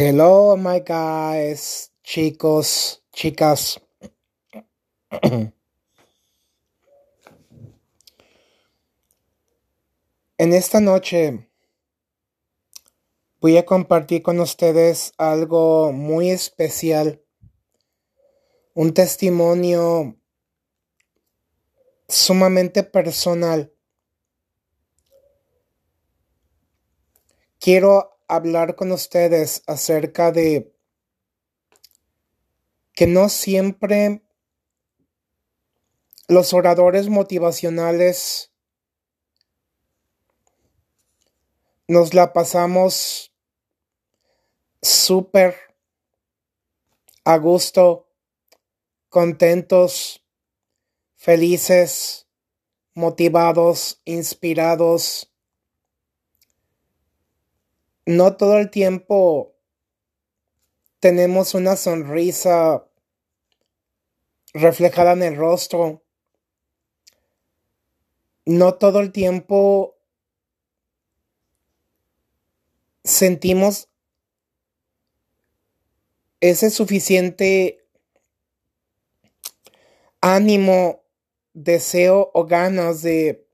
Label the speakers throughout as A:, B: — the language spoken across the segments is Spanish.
A: Hello, my guys, chicos, chicas. En esta noche voy a compartir con ustedes algo muy especial, un testimonio sumamente personal. Quiero hablar con ustedes acerca de que no siempre los oradores motivacionales nos la pasamos súper a gusto, contentos, felices, motivados, inspirados. No todo el tiempo tenemos una sonrisa reflejada en el rostro. No todo el tiempo sentimos ese suficiente ánimo, deseo o ganas de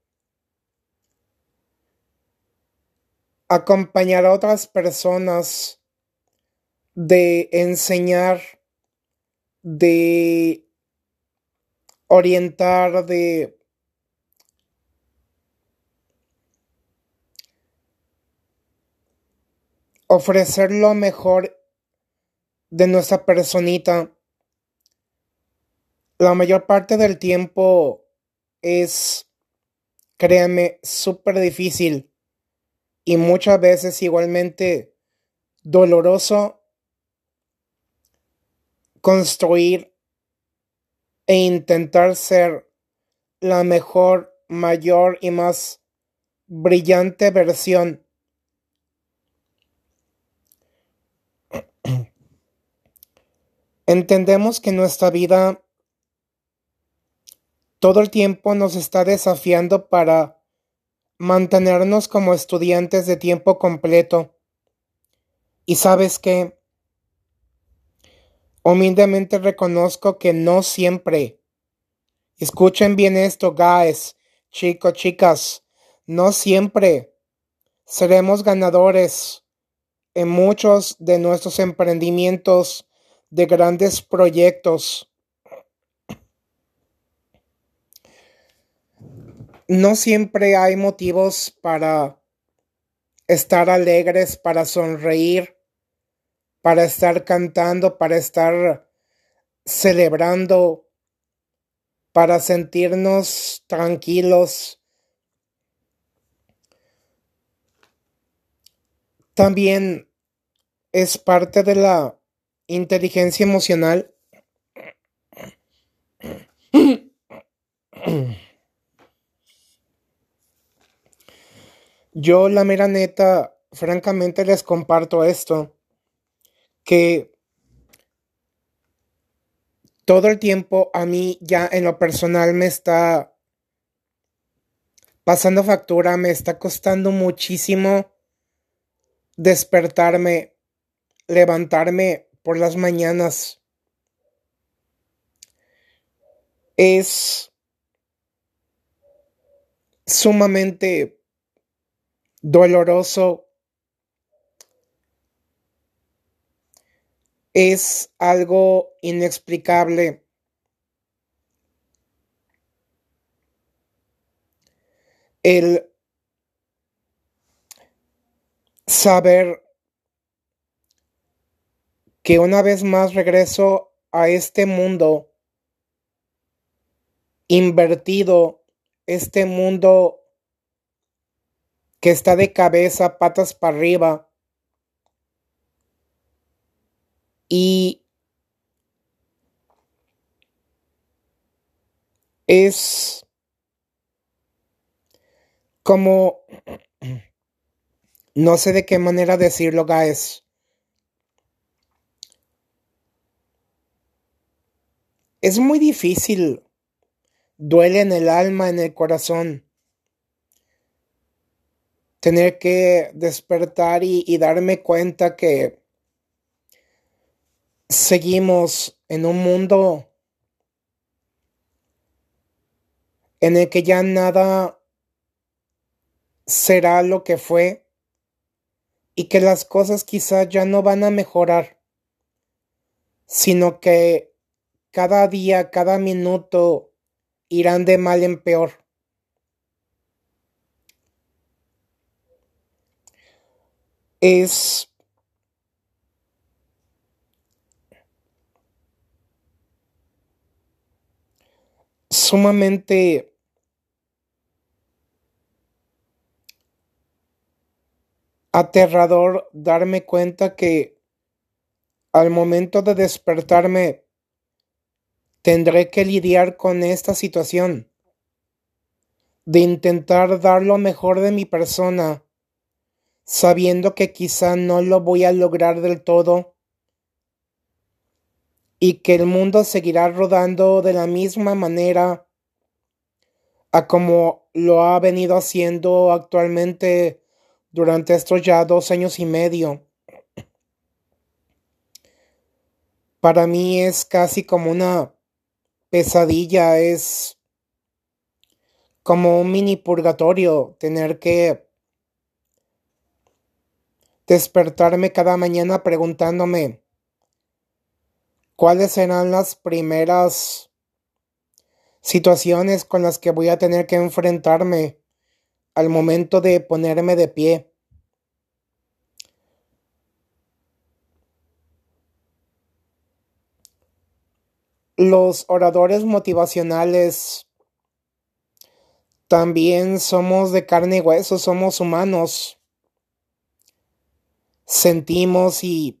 A: acompañar a otras personas, de enseñar, de orientar, de ofrecer lo mejor de nuestra personita. La mayor parte del tiempo es, créanme, súper difícil y muchas veces igualmente doloroso construir e intentar ser la mejor, mayor y más brillante versión. Entendemos que nuestra vida todo el tiempo nos está desafiando para mantenernos como estudiantes de tiempo completo. Y sabes que humildemente reconozco que no siempre. Escuchen bien esto, guys, chicos, chicas, no siempre seremos ganadores en muchos de nuestros emprendimientos de grandes proyectos. No siempre hay motivos para estar alegres, para sonreír, para estar cantando, para estar celebrando, para sentirnos tranquilos. También es parte de la Inteligencia emocional. Yo, la mera neta, francamente les comparto esto, que todo el tiempo a mí ya en lo personal me está pasando factura, me está costando muchísimo despertarme, levantarme por las mañanas. Es sumamente doloroso. Es algo inexplicable. El saber que una vez más regreso a este mundo invertido, este mundo que está de cabeza, patas para arriba. Y es como, no sé de qué manera decirlo, guys. Es muy difícil. Duele en el alma, en el corazón. Tener que despertar y, darme cuenta que seguimos en un mundo en el que ya nada será lo que fue y que las cosas quizás ya no van a mejorar, sino que cada día, cada minuto irán de mal en peor. Es sumamente aterrador darme cuenta que al momento de despertarme tendré que lidiar con esta situación, de intentar dar lo mejor de mi persona, sabiendo que quizá no lo voy a lograr del todo y que el mundo seguirá rodando de la misma manera a como lo ha venido haciendo actualmente durante estos ya dos años y medio. Para mí es casi como una pesadilla, es como un mini purgatorio tener que despertarme cada mañana preguntándome cuáles serán las primeras situaciones con las que voy a tener que enfrentarme al momento de ponerme de pie. Los oradores motivacionales también somos de carne y hueso, somos humanos. Sentimos y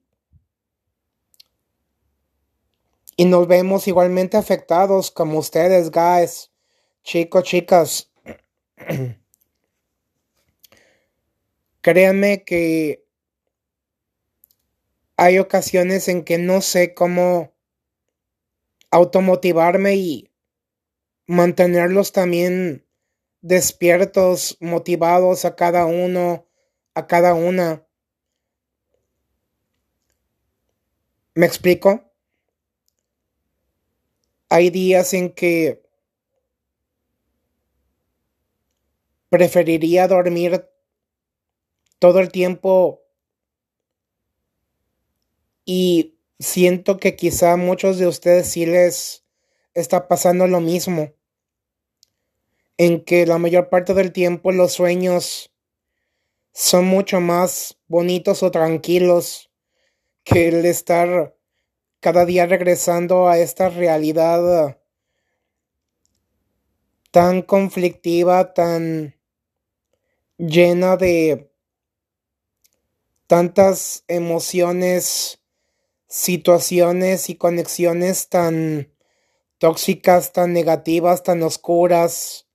A: y nos vemos igualmente afectados como ustedes, guys, chicos, chicas. Créanme que hay ocasiones en que no sé cómo automotivarme y mantenerlos también despiertos, motivados a cada uno, a cada una. ¿Me explico? Hay días en que preferiría dormir todo el tiempo y siento que quizá a muchos de ustedes sí les está pasando lo mismo, en que la mayor parte del tiempo los sueños son mucho más bonitos o tranquilos que el estar cada día regresando a esta realidad tan conflictiva, tan llena de tantas emociones, situaciones y conexiones tan tóxicas, tan negativas, tan oscuras,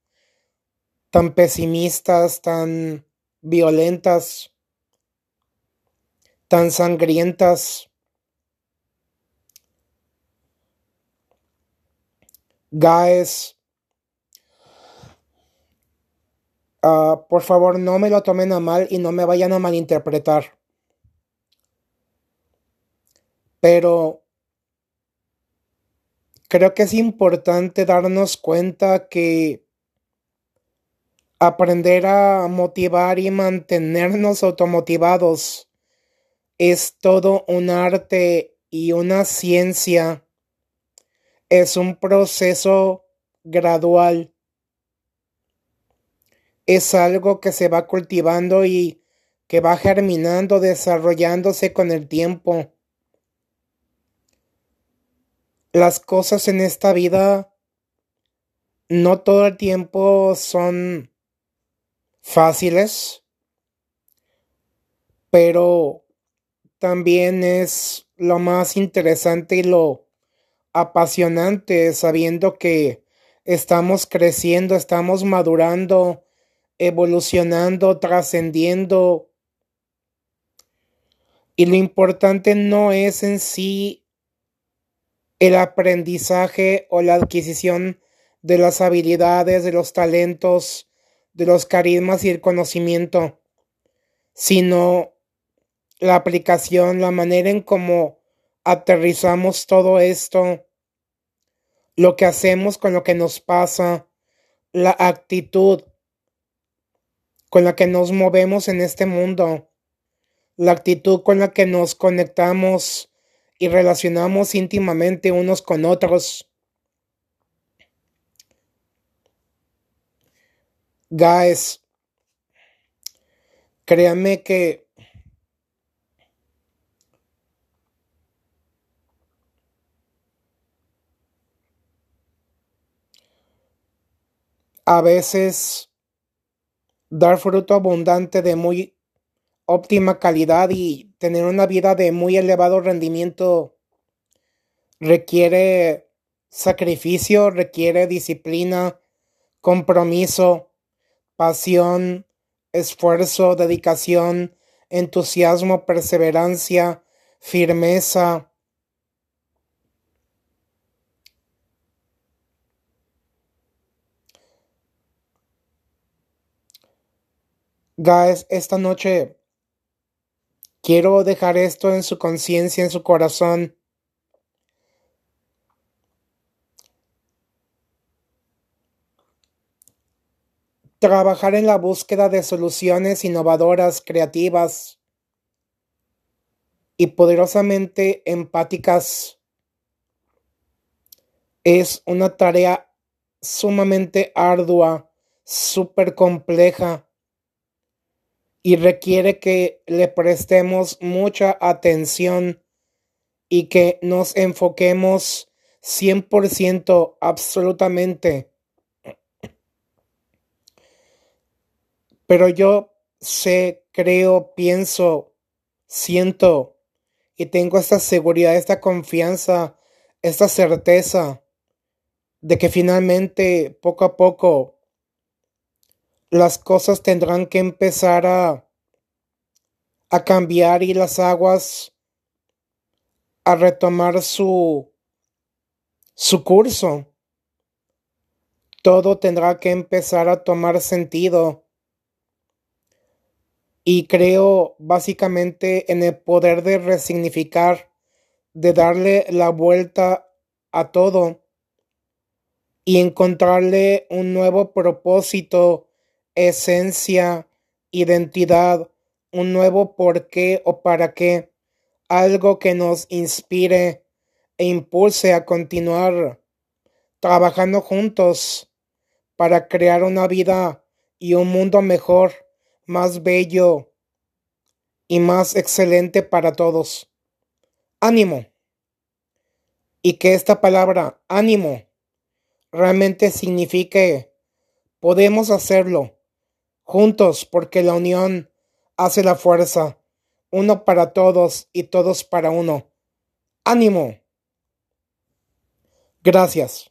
A: tan pesimistas, tan violentas, tan sangrientas. Guys, ah, por favor no me lo tomen a mal y no me vayan a malinterpretar. Pero creo que es importante darnos cuenta que aprender a motivar y mantenernos automotivados es todo un arte y una ciencia. Es un proceso gradual. Es algo que se va cultivando y que va germinando, desarrollándose con el tiempo las cosas en esta vida no todo el tiempo son fáciles, pero también es lo más interesante y lo apasionante sabiendo que estamos creciendo, estamos madurando, evolucionando, trascendiendo. Y lo importante no es en sí el aprendizaje o la adquisición de las habilidades, de los talentos, de los carismas y el conocimiento, sino la aplicación, la manera en cómo aterrizamos todo esto, lo que hacemos con lo que nos pasa, la actitud con la que nos movemos en este mundo, la actitud con la que nos conectamos y relacionamos íntimamente unos con otros. Guys, créanme que a veces dar fruto abundante de muy óptima calidad y tener una vida de muy elevado rendimiento requiere sacrificio, requiere disciplina, compromiso, pasión, esfuerzo, dedicación, entusiasmo, perseverancia, firmeza, Guys, esta noche quiero dejar esto en su conciencia, en su corazón. Trabajar en la búsqueda de soluciones innovadoras, creativas y poderosamente empáticas es una tarea sumamente ardua, súper compleja y requiere que le prestemos mucha atención y que nos enfoquemos 100% absolutamente. Pero yo sé, creo, pienso, siento y tengo esta seguridad, esta confianza, esta certeza de que finalmente, poco a poco, las cosas tendrán que empezar a, a cambiar y las aguas a retomar su, su curso. Todo tendrá que empezar a tomar sentido. Y creo básicamente en el poder de resignificar, de darle la vuelta a todo y encontrarle un nuevo propósito esencia, identidad, un nuevo por qué o para qué, algo que nos inspire e impulse a continuar trabajando juntos para crear una vida y un mundo mejor, más bello y más excelente para todos. Ánimo. Y que esta palabra ánimo realmente signifique podemos hacerlo juntos porque la unión hace la fuerza, uno para todos y todos para uno. ánimo. Gracias.